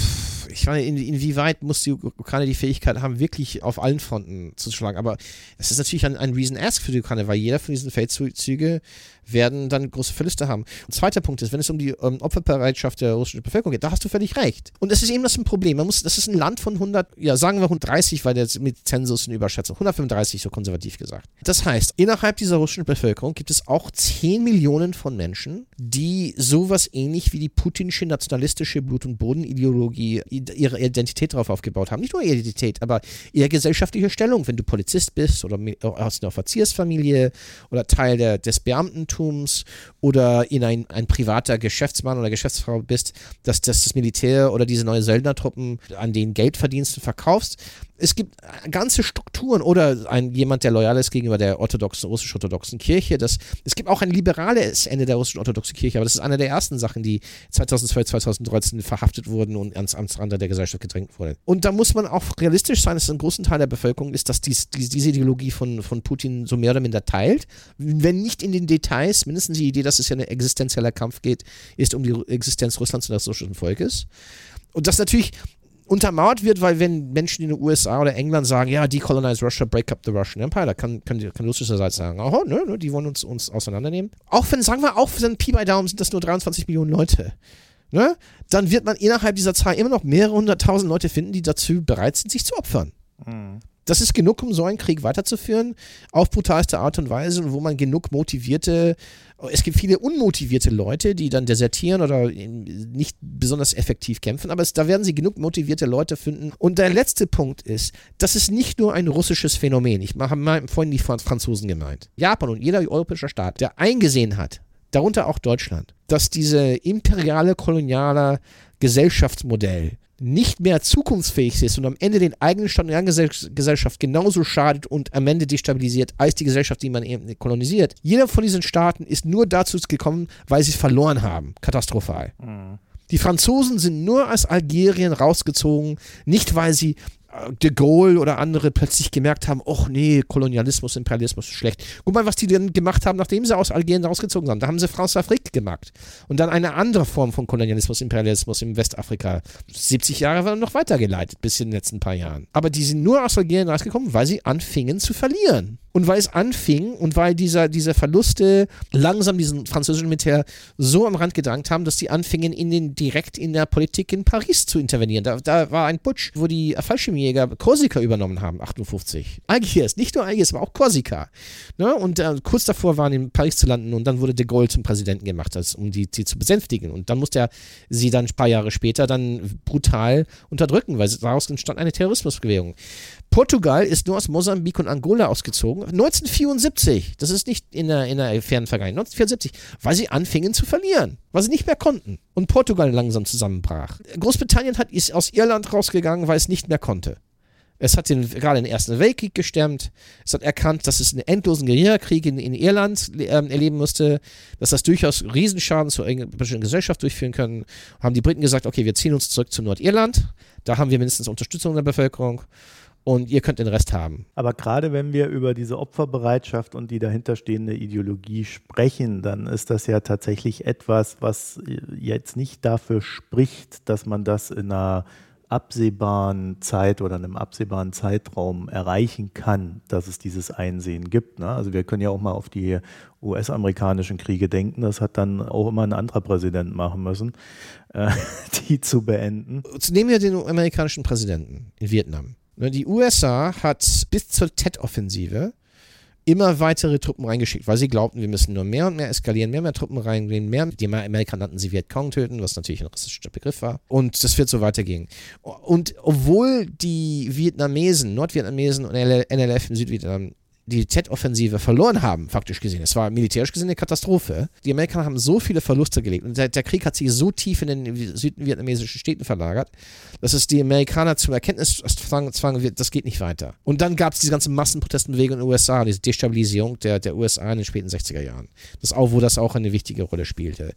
Ich meine, in, inwieweit muss die Ukraine die Fähigkeit haben, wirklich auf allen Fronten zu schlagen? Aber es ist natürlich ein, ein Reason Ask für die Ukraine, weil jeder von diesen Feldzüge werden dann große Verluste haben. Und zweiter Punkt ist, wenn es um die um, Opferbereitschaft der russischen Bevölkerung geht, da hast du völlig recht. Und das ist eben das ein Problem. Man muss, das ist ein Land von 100, ja, sagen wir 130, weil jetzt mit Zensus eine Überschätzung, 135 so konservativ gesagt. Das heißt, innerhalb dieser russischen Bevölkerung gibt es auch 10 Millionen von Menschen, die sowas ähnlich wie die putinsche nationalistische Blut- und Bodenideologie ihre Identität darauf aufgebaut haben. Nicht nur ihre Identität, aber ihre gesellschaftliche Stellung. Wenn du Polizist bist oder aus einer Offiziersfamilie oder Teil der, des Beamtentums oder in ein, ein privater Geschäftsmann oder Geschäftsfrau bist, dass, dass das Militär oder diese neuen Söldnertruppen an denen Geld verdienst und verkaufst, es gibt ganze Strukturen oder ein, jemand, der loyal ist gegenüber der orthodoxen, russisch-orthodoxen Kirche. Das, es gibt auch ein liberales Ende der russisch-orthodoxen Kirche, aber das ist eine der ersten Sachen, die 2012, 2013 verhaftet wurden und ans Amtsrande der Gesellschaft gedrängt wurden. Und da muss man auch realistisch sein, dass ein großen Teil der Bevölkerung ist, dass dies, dies, diese Ideologie von, von Putin so mehr oder minder teilt. Wenn nicht in den Details, mindestens die Idee, dass es ja ein existenzieller Kampf geht, ist um die Existenz Russlands und des russischen Volkes. Und das natürlich untermauert wird, weil wenn Menschen in den USA oder England sagen, ja, decolonize Russia, break up the Russian Empire, da kann, kann, kann russische Seite sagen, oh, ne, ne, die wollen uns, uns auseinandernehmen. Auch wenn, sagen wir, auch wenn Pi bei Daumen sind das nur 23 Millionen Leute. Ne? Dann wird man innerhalb dieser Zahl immer noch mehrere hunderttausend Leute finden, die dazu bereit sind, sich zu opfern. Mhm. Das ist genug, um so einen Krieg weiterzuführen, auf brutalste Art und Weise, wo man genug motivierte es gibt viele unmotivierte Leute, die dann desertieren oder nicht besonders effektiv kämpfen, aber es, da werden sie genug motivierte Leute finden. Und der letzte Punkt ist, das ist nicht nur ein russisches Phänomen. Ich habe vorhin die Franzosen gemeint. Japan und jeder europäische Staat, der eingesehen hat, darunter auch Deutschland, dass diese imperiale koloniale Gesellschaftsmodell nicht mehr zukunftsfähig ist und am Ende den eigenen Stand der Gesellschaft genauso schadet und am Ende destabilisiert als die Gesellschaft, die man eben kolonisiert. Jeder von diesen Staaten ist nur dazu gekommen, weil sie es verloren haben. Katastrophal. Mhm. Die Franzosen sind nur aus Algerien rausgezogen, nicht weil sie de Gaulle oder andere plötzlich gemerkt haben, ach nee, Kolonialismus, Imperialismus ist schlecht. Guck mal, was die denn gemacht haben, nachdem sie aus Algerien rausgezogen sind. Da haben sie France Afrique gemacht. Und dann eine andere Form von Kolonialismus, Imperialismus im Westafrika. 70 Jahre waren noch weitergeleitet bis in den letzten paar Jahren. Aber die sind nur aus Algerien rausgekommen, weil sie anfingen zu verlieren. Und weil es anfing und weil dieser, diese Verluste langsam diesen französischen Militär so am Rand gedrängt haben, dass die anfingen, in den, direkt in der Politik in Paris zu intervenieren. Da, da war ein Putsch, wo die Fallschirmjäger Korsika übernommen haben, 58. Algiers, nicht nur Algiers, aber auch Korsika. Ne? Und äh, kurz davor waren in Paris zu landen und dann wurde de Gaulle zum Präsidenten gemacht, also, um die, die zu besänftigen. Und dann musste er sie dann ein paar Jahre später dann brutal unterdrücken, weil daraus entstand eine Terrorismusbewegung. Portugal ist nur aus Mosambik und Angola ausgezogen. 1974, das ist nicht in der, in der fernen Vergangenheit, 1974, weil sie anfingen zu verlieren, weil sie nicht mehr konnten und Portugal langsam zusammenbrach. Großbritannien hat, ist aus Irland rausgegangen, weil es nicht mehr konnte. Es hat den, gerade den Ersten Weltkrieg gestemmt. Es hat erkannt, dass es einen endlosen Guerillakrieg in, in Irland äh, erleben musste, dass das durchaus Riesenschaden zur europäischen Gesellschaft durchführen können. Haben die Briten gesagt, okay, wir ziehen uns zurück zu Nordirland. Da haben wir mindestens Unterstützung der Bevölkerung und ihr könnt den Rest haben. Aber gerade wenn wir über diese Opferbereitschaft und die dahinterstehende Ideologie sprechen, dann ist das ja tatsächlich etwas, was jetzt nicht dafür spricht, dass man das in einer absehbaren Zeit oder einem absehbaren Zeitraum erreichen kann, dass es dieses Einsehen gibt. Ne? Also wir können ja auch mal auf die US-amerikanischen Kriege denken. Das hat dann auch immer ein anderer Präsident machen müssen, äh, die zu beenden. Nehmen wir den amerikanischen Präsidenten in Vietnam. Ne, die USA hat bis zur Tet-Offensive immer weitere Truppen reingeschickt, weil sie glaubten, wir müssen nur mehr und mehr eskalieren, mehr und mehr Truppen reingehen, mehr. Die Amerikaner nannten sie Vietcong töten, was natürlich ein rassistischer Begriff war. Und das wird so weitergehen. Und obwohl die Vietnamesen, Nordvietnamesen und NLF in Südvietnam die Z-Offensive verloren haben, faktisch gesehen. Es war militärisch gesehen eine Katastrophe. Die Amerikaner haben so viele Verluste gelegt und der, der Krieg hat sich so tief in den südvietnamesischen Städten verlagert, dass es die Amerikaner zum Erkenntnis zwang, wird, das geht nicht weiter. Und dann gab es diese ganze Massenprotestbewegung in den USA, diese Destabilisierung der, der USA in den späten 60er Jahren. Das auch, wo das auch eine wichtige Rolle spielte.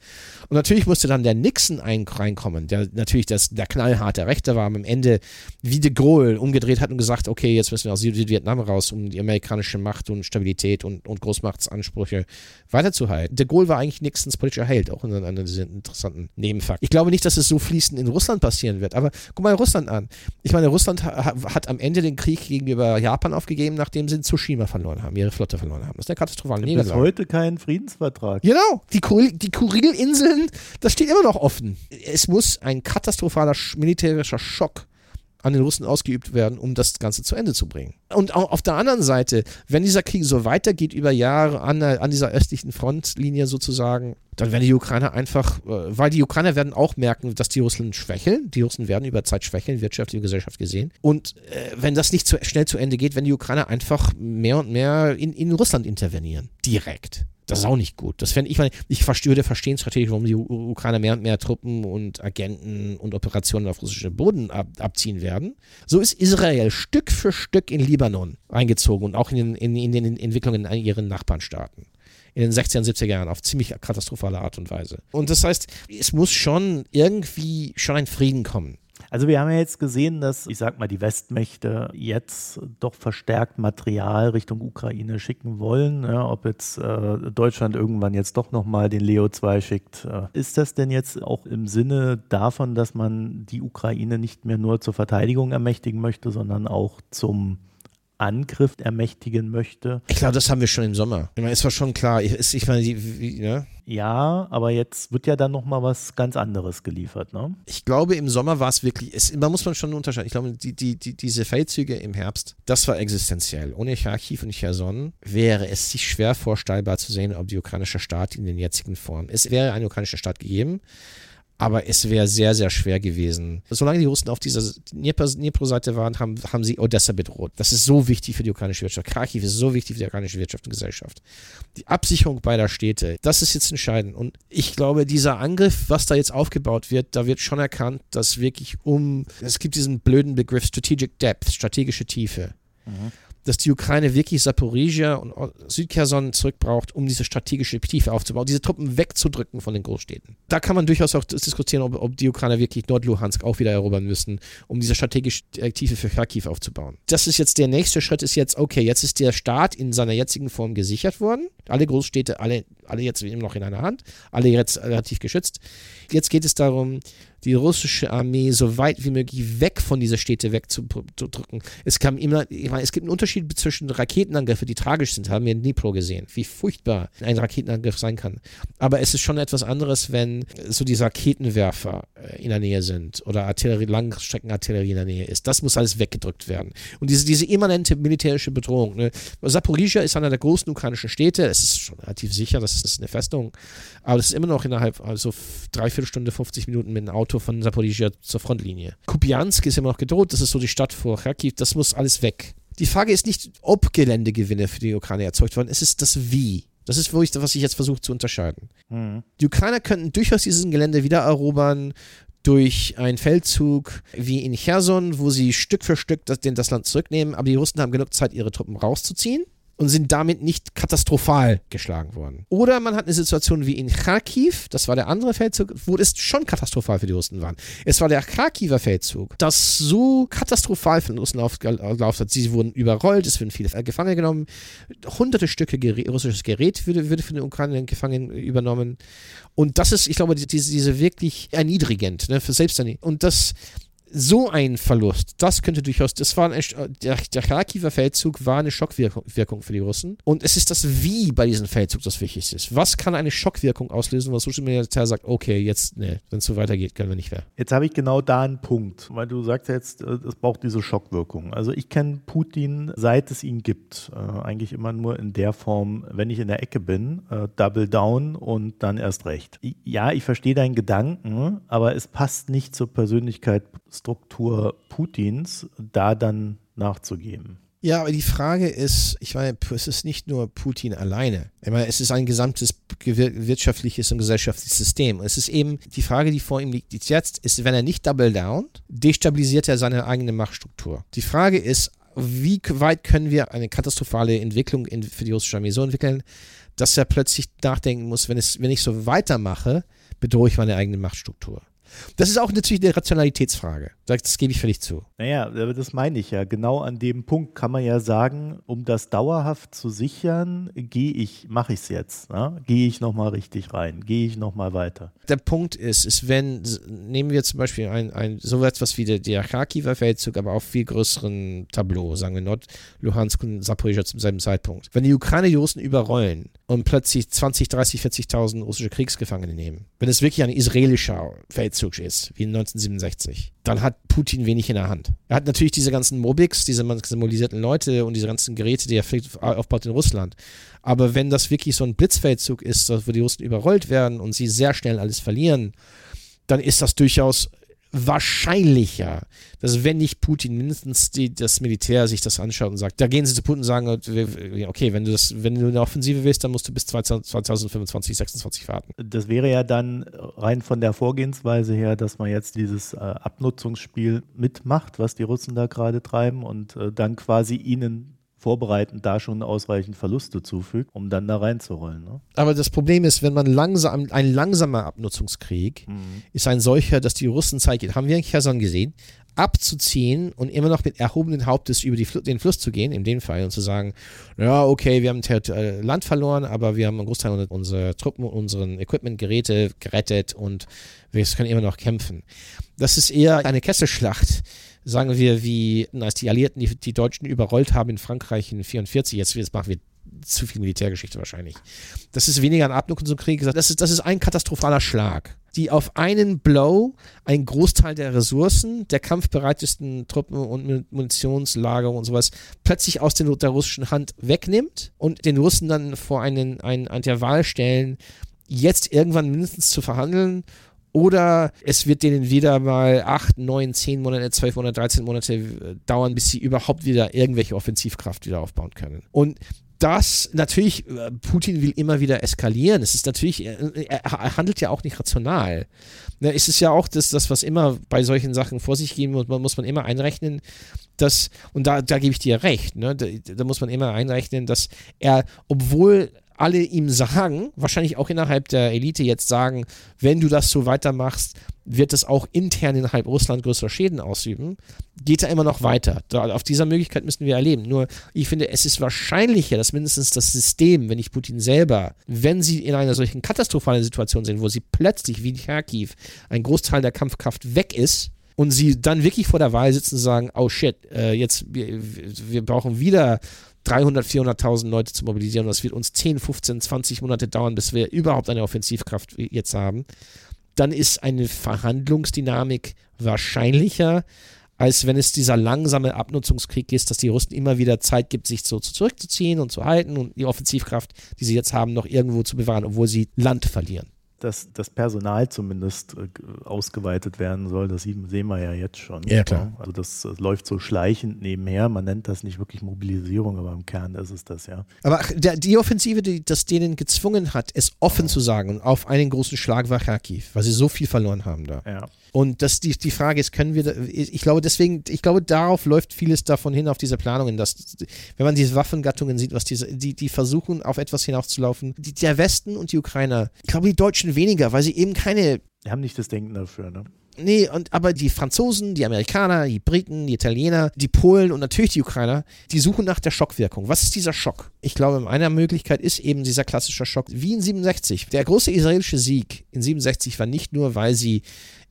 Und natürlich musste dann der Nixon ein, reinkommen, der natürlich das, der knallharte Rechte war, am Ende wie de Gaulle umgedreht hat und gesagt, okay, jetzt müssen wir aus Südvietnam raus, um die amerikanische politische Macht und Stabilität und, und Großmachtsansprüche weiterzuhalten. De Gaulle war eigentlich Nixons politischer Held, auch in dieser interessanten Nebenfakten. Ich glaube nicht, dass es so fließend in Russland passieren wird, aber guck mal Russland an. Ich meine, Russland ha hat am Ende den Krieg gegenüber Japan aufgegeben, nachdem sie Tsushima verloren haben, ihre Flotte verloren haben. Das ist eine katastrophale Niederlage. Bis heute keinen Friedensvertrag. Genau, die, Kur die Kurilinseln, das steht immer noch offen. Es muss ein katastrophaler militärischer Schock an den Russen ausgeübt werden, um das Ganze zu Ende zu bringen. Und auf der anderen Seite, wenn dieser Krieg so weitergeht über Jahre an, an dieser östlichen Frontlinie sozusagen, dann werden die Ukrainer einfach, äh, weil die Ukrainer werden auch merken, dass die Russen schwächeln. Die Russen werden über Zeit schwächeln, wirtschaftliche Gesellschaft gesehen. Und äh, wenn das nicht zu, schnell zu Ende geht, werden die Ukrainer einfach mehr und mehr in, in Russland intervenieren. Direkt. Das ist auch nicht gut. Das fände ich, meine, ich würde verstehen strategisch, warum die Ukrainer mehr und mehr Truppen und Agenten und Operationen auf russischen Boden ab, abziehen werden. So ist Israel Stück für Stück in Libanon eingezogen und auch in, in, in den Entwicklungen in ihren Nachbarnstaaten in den 60er und 70er Jahren auf ziemlich katastrophale Art und Weise. Und das heißt, es muss schon irgendwie schon ein Frieden kommen. Also wir haben ja jetzt gesehen, dass, ich sag mal, die Westmächte jetzt doch verstärkt Material Richtung Ukraine schicken wollen. Ja, ob jetzt äh, Deutschland irgendwann jetzt doch nochmal den Leo 2 schickt. Äh, ist das denn jetzt auch im Sinne davon, dass man die Ukraine nicht mehr nur zur Verteidigung ermächtigen möchte, sondern auch zum Angriff ermächtigen möchte. Ich glaube, das haben wir schon im Sommer. Ich meine, es war schon klar. Ich, ich meine, die, wie, ne? Ja, aber jetzt wird ja dann nochmal was ganz anderes geliefert, ne? Ich glaube, im Sommer war es wirklich, es, da muss man schon unterscheiden. Ich glaube, die, die, die, diese Feldzüge im Herbst, das war existenziell. Ohne Kharkiv und Cherson wäre es sich schwer vorstellbar zu sehen, ob die ukrainische Staat in den jetzigen Formen. Es wäre ein ukrainischer Staat gegeben, aber es wäre sehr, sehr schwer gewesen. Solange die Russen auf dieser Dnipro-Seite waren, haben, haben sie Odessa bedroht. Das ist so wichtig für die ukrainische Wirtschaft. Kharkiv ist so wichtig für die ukrainische Wirtschaft und Gesellschaft. Die Absicherung beider Städte, das ist jetzt entscheidend. Und ich glaube, dieser Angriff, was da jetzt aufgebaut wird, da wird schon erkannt, dass wirklich um, es gibt diesen blöden Begriff Strategic Depth, strategische Tiefe. Mhm dass die Ukraine wirklich Saporizhia und Südkerson zurückbraucht, um diese strategische Tiefe aufzubauen, diese Truppen wegzudrücken von den Großstädten. Da kann man durchaus auch diskutieren, ob, ob die Ukrainer wirklich Nordluhansk auch wieder erobern müssen, um diese strategische Tiefe für Kharkiv aufzubauen. Das ist jetzt der nächste Schritt, ist jetzt, okay, jetzt ist der Staat in seiner jetzigen Form gesichert worden. Alle Großstädte, alle, alle jetzt immer noch in einer Hand, alle jetzt relativ geschützt. Jetzt geht es darum, die russische Armee so weit wie möglich weg von dieser Städte wegzudrücken. Es kam immer, ich meine, es gibt einen Unterschied zwischen Raketenangriffen, die tragisch sind, haben wir in Dnipro gesehen, wie furchtbar ein Raketenangriff sein kann. Aber es ist schon etwas anderes, wenn so diese Raketenwerfer äh, in der Nähe sind oder Artillerie, Langstreckenartillerie in der Nähe ist. Das muss alles weggedrückt werden. Und diese, diese immanente militärische Bedrohung. Ne? Saporizhia ist einer der großen ukrainischen Städte. Es ist schon relativ sicher, das ist eine Festung. Aber es ist immer noch innerhalb, also dreiviertel Stunde, 50 Minuten mit dem Auto Auto von Saporizhia zur Frontlinie. Kupiansk ist immer noch gedroht, das ist so die Stadt vor Kharkiv, das muss alles weg. Die Frage ist nicht, ob Geländegewinne für die Ukraine erzeugt wurden, es ist das Wie. Das ist, was ich jetzt versuche zu unterscheiden. Mhm. Die Ukrainer könnten durchaus dieses Gelände wieder erobern durch einen Feldzug wie in Cherson, wo sie Stück für Stück das, das Land zurücknehmen, aber die Russen haben genug Zeit, ihre Truppen rauszuziehen und sind damit nicht katastrophal geschlagen worden. Oder man hat eine Situation wie in Kharkiv, das war der andere Feldzug, wo es schon katastrophal für die Russen war. Es war der Kharkiver Feldzug, das so katastrophal für die Russen aufgelaufen hat. Sie wurden überrollt, es wurden viele Gefangene genommen, hunderte Stücke Gerät, russisches Gerät würde, würde von den Ukrainern Gefangenen übernommen. Und das ist, ich glaube, diese, diese wirklich erniedrigend, ne, für selbst Und das so ein Verlust, das könnte durchaus, das war ein, der, der Kharkiver Feldzug war eine Schockwirkung für die Russen. Und es ist das Wie bei diesem Feldzug, das Wichtigste ist. Was kann eine Schockwirkung auslösen, was Social Militär sagt, okay, jetzt, ne, wenn es so weitergeht, können wir nicht mehr. Jetzt habe ich genau da einen Punkt, weil du sagst jetzt, äh, es braucht diese Schockwirkung. Also ich kenne Putin, seit es ihn gibt, äh, eigentlich immer nur in der Form, wenn ich in der Ecke bin, äh, Double Down und dann erst recht. Ja, ich verstehe deinen Gedanken, aber es passt nicht zur Persönlichkeit Struktur Putins da dann nachzugeben. Ja, aber die Frage ist, ich meine, es ist nicht nur Putin alleine. Ich meine, es ist ein gesamtes wirtschaftliches und gesellschaftliches System. Und es ist eben die Frage, die vor ihm liegt jetzt, ist, wenn er nicht double down, destabilisiert er seine eigene Machtstruktur. Die Frage ist, wie weit können wir eine katastrophale Entwicklung in, für die russische Armee so entwickeln, dass er plötzlich nachdenken muss, wenn, es, wenn ich so weitermache, bedrohe ich meine eigene Machtstruktur. Das ist auch natürlich eine Rationalitätsfrage. Das gebe ich völlig zu. Naja, das meine ich ja. Genau an dem Punkt kann man ja sagen, um das dauerhaft zu sichern, gehe ich, mache ich es jetzt. Ne? Gehe ich nochmal richtig rein, gehe ich nochmal weiter. Der Punkt ist, ist, wenn, nehmen wir zum Beispiel ein, ein so etwas wie der, der Kharkiver Feldzug, aber auf viel größeren Tableau, sagen wir Nord, Luhansk und Saporizhia zum selben Zeitpunkt. Wenn die Ukraine die Russen überrollen und plötzlich 20, 30, 40.000 russische Kriegsgefangene nehmen, wenn es wirklich ein israelischer Feldzug Blitzfeldzug ist, wie 1967, dann hat Putin wenig in der Hand. Er hat natürlich diese ganzen Mobics, diese symbolisierten Leute und diese ganzen Geräte, die er aufbaut in Russland. Aber wenn das wirklich so ein Blitzfeldzug ist, wo die Russen überrollt werden und sie sehr schnell alles verlieren, dann ist das durchaus wahrscheinlicher, dass wenn nicht Putin mindestens die, das Militär sich das anschaut und sagt, da gehen sie zu Putin und sagen, okay, wenn du das, wenn du eine Offensive willst, dann musst du bis 2025, 26 warten. Das wäre ja dann rein von der Vorgehensweise her, dass man jetzt dieses äh, Abnutzungsspiel mitmacht, was die Russen da gerade treiben und äh, dann quasi ihnen vorbereitend da schon ausreichend Verluste zufügt, um dann da reinzurollen. Ne? Aber das Problem ist, wenn man langsam, ein langsamer Abnutzungskrieg mhm. ist ein solcher, dass die Russen Zeit geht. Haben wir in Cherson gesehen, abzuziehen und immer noch mit erhobenen Hauptes über Fl den Fluss zu gehen, in dem Fall, und zu sagen, ja, okay, wir haben äh, Land verloren, aber wir haben einen Großteil unserer Truppen, unseren Equipment, Geräte gerettet und wir können immer noch kämpfen. Das ist eher eine Kesselschlacht, sagen wir, wie als die Alliierten die, die Deutschen überrollt haben in Frankreich in 1944, jetzt, jetzt machen wir zu viel Militärgeschichte wahrscheinlich. Das ist weniger ein Abnutzungskrieg, das ist, das ist ein katastrophaler Schlag, die auf einen Blow einen Großteil der Ressourcen, der kampfbereitesten Truppen und Munitionslager und sowas plötzlich aus den, der russischen Hand wegnimmt und den Russen dann vor einen, einen, an der Wahl stellen, jetzt irgendwann mindestens zu verhandeln oder es wird denen wieder mal 8, 9, 10 Monate, 12 Monate, 13 Monate äh, dauern, bis sie überhaupt wieder irgendwelche Offensivkraft wieder aufbauen können. Und das natürlich, äh, Putin will immer wieder eskalieren. Es ist natürlich, er handelt ja auch nicht rational. Ne, es ist ja auch das, das, was immer bei solchen Sachen vor sich gehen muss, man muss man immer einrechnen, dass, und da, da gebe ich dir recht, ne, da, da muss man immer einrechnen, dass er, obwohl alle ihm sagen, wahrscheinlich auch innerhalb der Elite jetzt sagen, wenn du das so weitermachst, wird es auch intern innerhalb Russland größere Schäden ausüben, geht er immer noch weiter. Da, auf dieser Möglichkeit müssen wir erleben. Nur ich finde, es ist wahrscheinlicher, dass mindestens das System, wenn nicht Putin selber, wenn sie in einer solchen katastrophalen Situation sind, wo sie plötzlich wie Kharkiv ein Großteil der Kampfkraft weg ist, und sie dann wirklich vor der Wahl sitzen und sagen, oh shit, äh, jetzt wir, wir brauchen wieder 300, 400.000 Leute zu mobilisieren. Das wird uns 10, 15, 20 Monate dauern, bis wir überhaupt eine Offensivkraft jetzt haben. Dann ist eine Verhandlungsdynamik wahrscheinlicher, als wenn es dieser langsame Abnutzungskrieg ist, dass die Russen immer wieder Zeit gibt, sich so zurückzuziehen und zu halten und die Offensivkraft, die sie jetzt haben, noch irgendwo zu bewahren, obwohl sie Land verlieren dass das Personal zumindest äh, ausgeweitet werden soll. Das sehen wir ja jetzt schon. Ja, klar. Also das, das, läuft so schleichend nebenher. Man nennt das nicht wirklich Mobilisierung, aber im Kern ist es das, ja. Aber die Offensive, die das denen gezwungen hat, es offen zu sagen und auf einen großen Schlag war Kharkiv, weil sie so viel verloren haben da. Ja. Und das, die, die Frage ist, können wir, ich glaube deswegen, ich glaube darauf läuft vieles davon hin, auf diese Planungen, dass, wenn man diese Waffengattungen sieht, was diese, die, die versuchen, auf etwas hinauszulaufen, die, der Westen und die Ukrainer, ich glaube die Deutschen weniger, weil sie eben keine. Die haben nicht das Denken dafür, ne? Nee, und aber die Franzosen, die Amerikaner, die Briten, die Italiener, die Polen und natürlich die Ukrainer, die suchen nach der Schockwirkung. Was ist dieser Schock? Ich glaube, eine Möglichkeit ist eben dieser klassische Schock wie in 67. Der große israelische Sieg in 67 war nicht nur, weil sie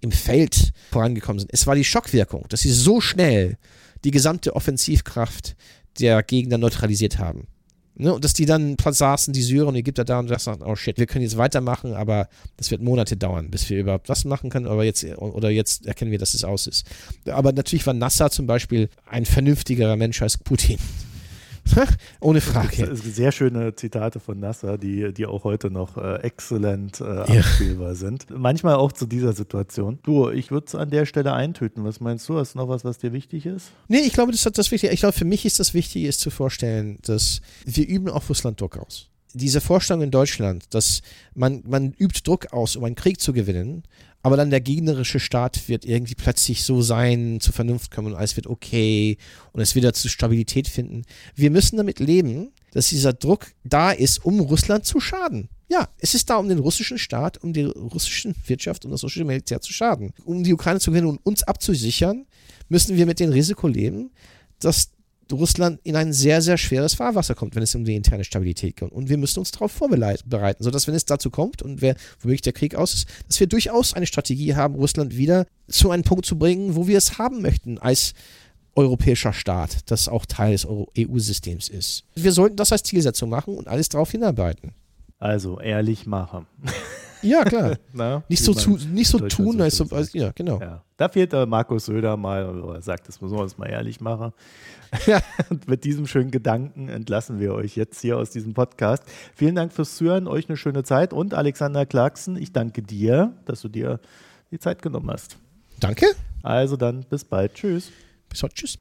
im Feld vorangekommen sind. Es war die Schockwirkung, dass sie so schnell die gesamte Offensivkraft der Gegner neutralisiert haben. Ne, und dass die dann saßen, die Syrer und Ägypter da und sagten, oh shit, wir können jetzt weitermachen, aber das wird Monate dauern, bis wir überhaupt was machen können, aber jetzt, oder jetzt erkennen wir, dass es aus ist. Aber natürlich war Nasser zum Beispiel ein vernünftigerer Mensch als Putin. Ohne Frage. Sehr schöne Zitate von Nasser, die, die auch heute noch äh, exzellent äh, abspielbar ja. sind. Manchmal auch zu dieser Situation. Du, ich würde es an der Stelle eintöten. Was meinst du? Hast du noch was, was dir wichtig ist? Nee, ich glaube, das ist das Wichtige. Ich glaube, für mich ist das Wichtige, ist zu vorstellen, dass wir üben auf Russland Druck aus diese Vorstellung in Deutschland, dass man, man übt Druck aus, um einen Krieg zu gewinnen, aber dann der gegnerische Staat wird irgendwie plötzlich so sein, zur Vernunft kommen und alles wird okay und es wieder zu Stabilität finden. Wir müssen damit leben, dass dieser Druck da ist, um Russland zu schaden. Ja, es ist da, um den russischen Staat, um die russische Wirtschaft und das russische Militär zu schaden. Um die Ukraine zu gewinnen und uns abzusichern, müssen wir mit dem Risiko leben, dass Russland in ein sehr, sehr schweres Fahrwasser kommt, wenn es um die interne Stabilität geht. Und wir müssen uns darauf vorbereiten, sodass, wenn es dazu kommt und wer, womöglich der Krieg aus ist, dass wir durchaus eine Strategie haben, Russland wieder zu einem Punkt zu bringen, wo wir es haben möchten, als europäischer Staat, das auch Teil des EU-Systems ist. Wir sollten das als Zielsetzung machen und alles darauf hinarbeiten. Also ehrlich machen. Ja, klar. Na, nicht, so zu, nicht so tun, als, als ja, genau. Ja. Da fehlt der Markus Söder mal, er sagt, das müssen wir uns mal ehrlich machen. Ja. Und mit diesem schönen Gedanken entlassen wir euch jetzt hier aus diesem Podcast. Vielen Dank fürs Zuhören, euch eine schöne Zeit und Alexander Clarkson, ich danke dir, dass du dir die Zeit genommen hast. Danke. Also dann bis bald. Tschüss. Bis heute. Tschüss.